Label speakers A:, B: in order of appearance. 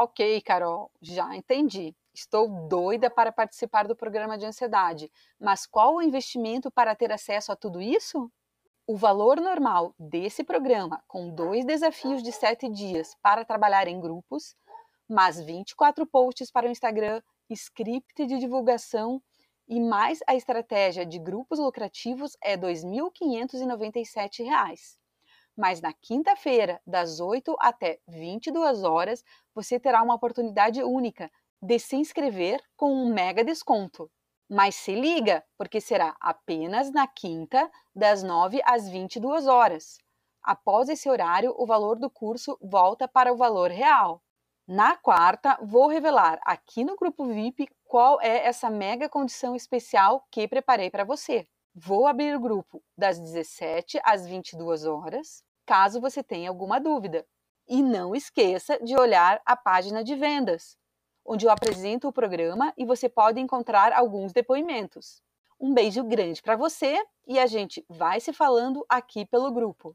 A: Ok, Carol, já entendi. Estou doida para participar do programa de ansiedade, mas qual o investimento para ter acesso a tudo isso? O valor normal desse programa, com dois desafios de sete dias para trabalhar em grupos, mais 24 posts para o Instagram, script de divulgação e mais a estratégia de grupos lucrativos é R$ 2.597. Mas na quinta-feira, das 8 até 22 horas, você terá uma oportunidade única de se inscrever com um mega desconto. Mas se liga, porque será apenas na quinta, das 9 às 22 horas. Após esse horário, o valor do curso volta para o valor real. Na quarta, vou revelar aqui no grupo VIP qual é essa mega condição especial que preparei para você. Vou abrir o grupo das 17 às 22 horas, caso você tenha alguma dúvida. E não esqueça de olhar a página de vendas, onde eu apresento o programa e você pode encontrar alguns depoimentos. Um beijo grande para você e a gente vai se falando aqui pelo grupo.